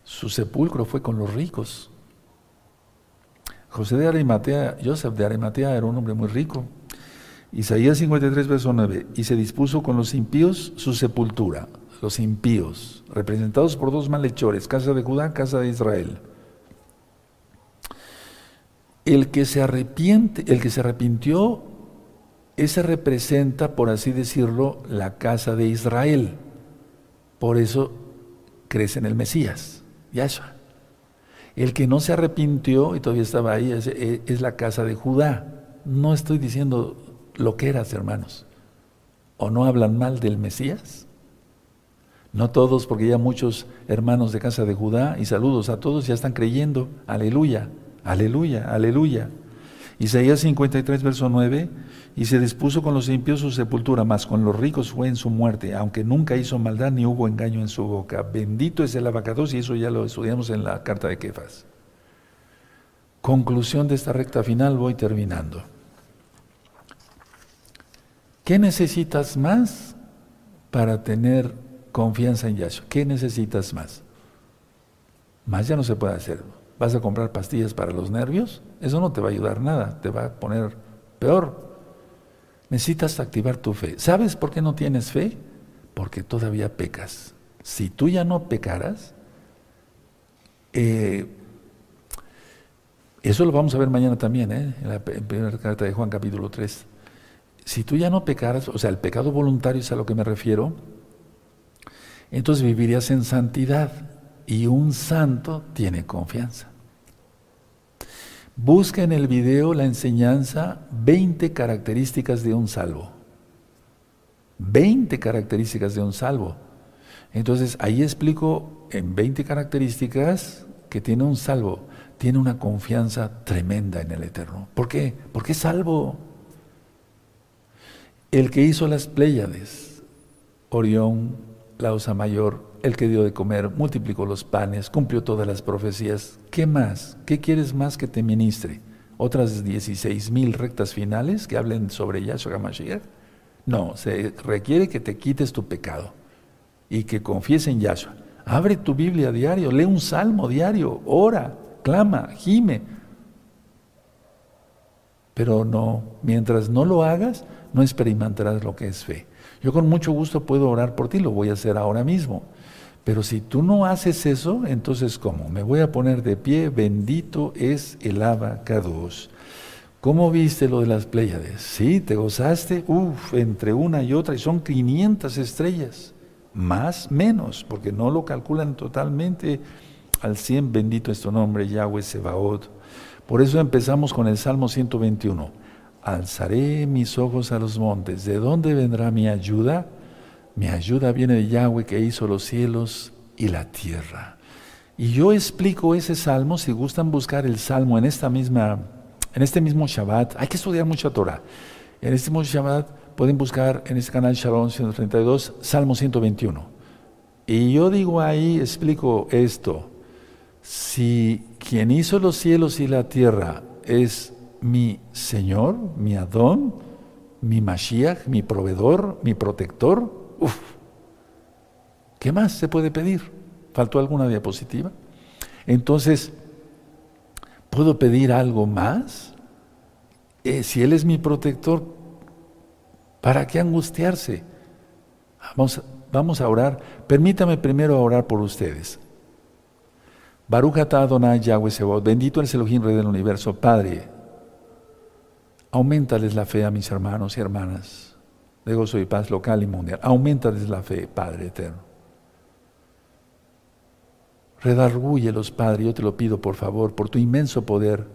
Su sepulcro fue con los ricos. José de Arimatea, Joseph de Arimatea era un hombre muy rico. Isaías 53, verso 9. Y se dispuso con los impíos su sepultura. Los impíos, representados por dos malhechores, casa de Judá, casa de Israel. El que se arrepiente, el que se arrepintió, ese representa, por así decirlo, la casa de Israel. Por eso crece en el Mesías, Yahshua. El que no se arrepintió y todavía estaba ahí es, es la casa de Judá. No estoy diciendo lo que eras, hermanos. ¿O no hablan mal del Mesías? No todos, porque ya muchos hermanos de casa de Judá, y saludos a todos, ya están creyendo. Aleluya. Aleluya, aleluya. Isaías 53, verso 9, y se dispuso con los impíos su sepultura, mas con los ricos fue en su muerte, aunque nunca hizo maldad ni hubo engaño en su boca. Bendito es el abacados, y eso ya lo estudiamos en la carta de Kefas. Conclusión de esta recta final, voy terminando. ¿Qué necesitas más para tener confianza en Yahshua? ¿Qué necesitas más? Más ya no se puede hacer. ¿Vas a comprar pastillas para los nervios? Eso no te va a ayudar nada, te va a poner peor. Necesitas activar tu fe. ¿Sabes por qué no tienes fe? Porque todavía pecas. Si tú ya no pecaras, eh, eso lo vamos a ver mañana también, ¿eh? en la primera carta de Juan capítulo 3. Si tú ya no pecaras, o sea, el pecado voluntario es a lo que me refiero, entonces vivirías en santidad y un santo tiene confianza. Busca en el video la enseñanza 20 características de un salvo. 20 características de un salvo. Entonces ahí explico en 20 características que tiene un salvo. Tiene una confianza tremenda en el Eterno. ¿Por qué? Porque es salvo. El que hizo las Pléyades, Orión, la Osa Mayor, el que dio de comer, multiplicó los panes, cumplió todas las profecías. ¿Qué más? ¿Qué quieres más que te ministre? ¿Otras 16 mil rectas finales que hablen sobre Yahshua HaMashiach? No, se requiere que te quites tu pecado y que confíes en Yahshua. Abre tu Biblia diario, lee un salmo diario, ora, clama, gime. Pero no, mientras no lo hagas, no experimentarás lo que es fe. Yo con mucho gusto puedo orar por ti, lo voy a hacer ahora mismo. Pero si tú no haces eso, entonces ¿cómo? Me voy a poner de pie, bendito es el abacados. ¿Cómo viste lo de las Pléyades? Sí, te gozaste, uff, entre una y otra, y son 500 estrellas, más, menos, porque no lo calculan totalmente al 100, bendito es tu nombre, Yahweh Sebaot. Por eso empezamos con el Salmo 121. Alzaré mis ojos a los montes, ¿de dónde vendrá mi ayuda? Mi ayuda viene de Yahweh que hizo los cielos y la tierra. Y yo explico ese salmo, si gustan buscar el salmo en esta misma, en este mismo Shabbat, hay que estudiar mucho Torah. En este mismo Shabbat pueden buscar en este canal Shalom 132, Salmo 121. Y yo digo ahí, explico esto. Si quien hizo los cielos y la tierra es mi Señor, mi Adón, mi Mashiach, mi proveedor, mi protector, Uf, ¿qué más se puede pedir? ¿Faltó alguna diapositiva? Entonces, ¿puedo pedir algo más? Eh, si Él es mi protector, ¿para qué angustiarse? Vamos, vamos a orar. Permítame primero orar por ustedes. Baruch Adonai Yahweh Sebot, bendito el Elohim Rey del Universo, Padre, aumentales la fe a mis hermanos y hermanas de gozo y paz local y mundial. Aumenta desde la fe, Padre eterno. Redargúyelos, Padre, yo te lo pido por favor, por tu inmenso poder,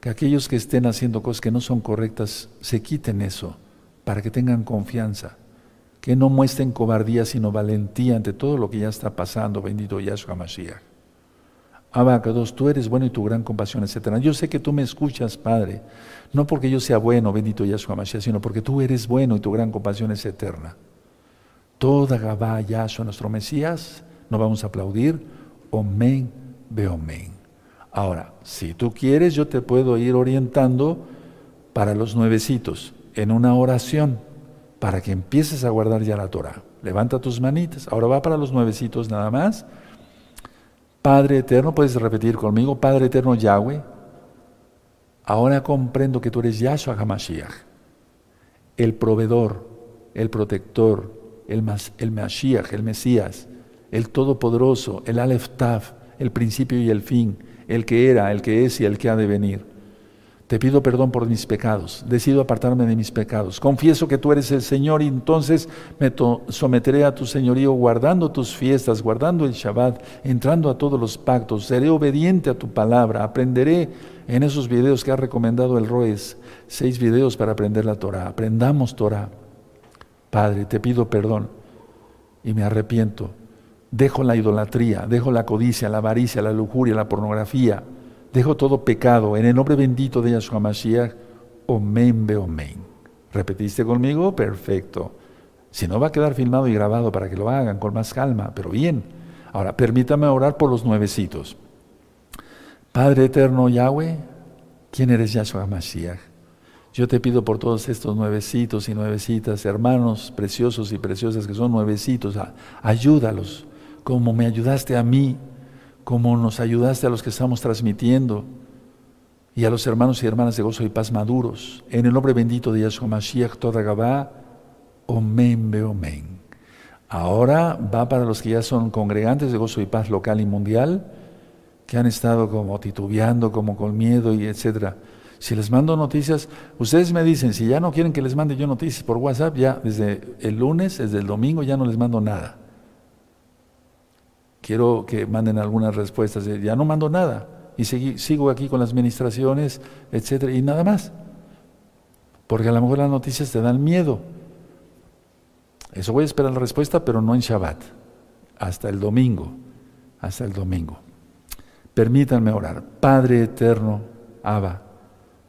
que aquellos que estén haciendo cosas que no son correctas se quiten eso, para que tengan confianza, que no muestren cobardía, sino valentía ante todo lo que ya está pasando, bendito Yahshua Mashiach. Abacados, tú eres bueno y tu gran compasión eterna. Yo sé que tú me escuchas, Padre, no porque yo sea bueno, bendito Yahshua Mashiach, sino porque tú eres bueno y tu gran compasión es eterna. Toda Gabá Yahshua, nuestro Mesías, no vamos a aplaudir. Omen, omen. Ahora, si tú quieres, yo te puedo ir orientando para los nuevecitos, en una oración, para que empieces a guardar ya la Torah. Levanta tus manitas. Ahora va para los nuevecitos nada más. Padre eterno, puedes repetir conmigo, Padre eterno Yahweh, ahora comprendo que tú eres Yahshua HaMashiach, el proveedor, el protector, el, el Mashiach, el Mesías, el Todopoderoso, el Aleph Tav, el principio y el fin, el que era, el que es y el que ha de venir. Te pido perdón por mis pecados, decido apartarme de mis pecados. Confieso que tú eres el Señor y entonces me someteré a tu señorío guardando tus fiestas, guardando el Shabbat, entrando a todos los pactos. Seré obediente a tu palabra, aprenderé en esos videos que ha recomendado el Roes, seis videos para aprender la Torah. Aprendamos Torah. Padre, te pido perdón y me arrepiento. Dejo la idolatría, dejo la codicia, la avaricia, la lujuria, la pornografía Dejo todo pecado en el nombre bendito de Yahshua Mashiach. Omen be omen. ¿Repetiste conmigo? Perfecto. Si no va a quedar filmado y grabado para que lo hagan con más calma, pero bien. Ahora, permítame orar por los nuevecitos. Padre eterno Yahweh, ¿quién eres Yahshua Mashiach? Yo te pido por todos estos nuevecitos y nuevecitas, hermanos preciosos y preciosas que son nuevecitos, ayúdalos como me ayudaste a mí como nos ayudaste a los que estamos transmitiendo y a los hermanos y hermanas de gozo y paz maduros. En el nombre bendito de Yahshua Mashiach, toda Gabá, Omen Omen. Ahora va para los que ya son congregantes de gozo y paz local y mundial, que han estado como titubeando, como con miedo y etcétera. Si les mando noticias, ustedes me dicen, si ya no quieren que les mande yo noticias por WhatsApp, ya desde el lunes, desde el domingo ya no les mando nada quiero que manden algunas respuestas. Ya no mando nada y sigo aquí con las ministraciones, etcétera, y nada más. Porque a lo mejor las noticias te dan miedo. Eso voy a esperar la respuesta, pero no en Shabbat. Hasta el domingo. Hasta el domingo. Permítanme orar. Padre eterno, Abba,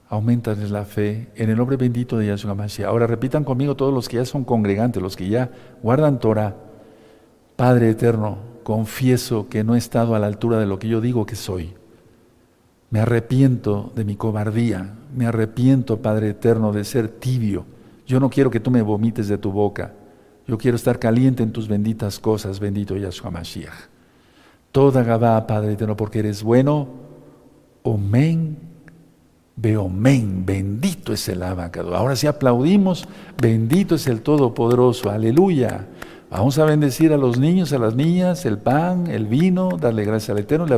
aumentales la fe en el nombre bendito de Yahshua Mashiach. Ahora repitan conmigo todos los que ya son congregantes, los que ya guardan Torah. Padre eterno, confieso que no he estado a la altura de lo que yo digo que soy. Me arrepiento de mi cobardía. Me arrepiento, Padre eterno, de ser tibio. Yo no quiero que tú me vomites de tu boca. Yo quiero estar caliente en tus benditas cosas, bendito Yahshua Mashiach. Toda Gabá, Padre eterno, porque eres bueno. Omen, Beomen, bendito es el abacado. Ahora sí aplaudimos, bendito es el Todopoderoso, aleluya. Vamos a bendecir a los niños, a las niñas, el pan, el vino, darle gracias al Eterno, la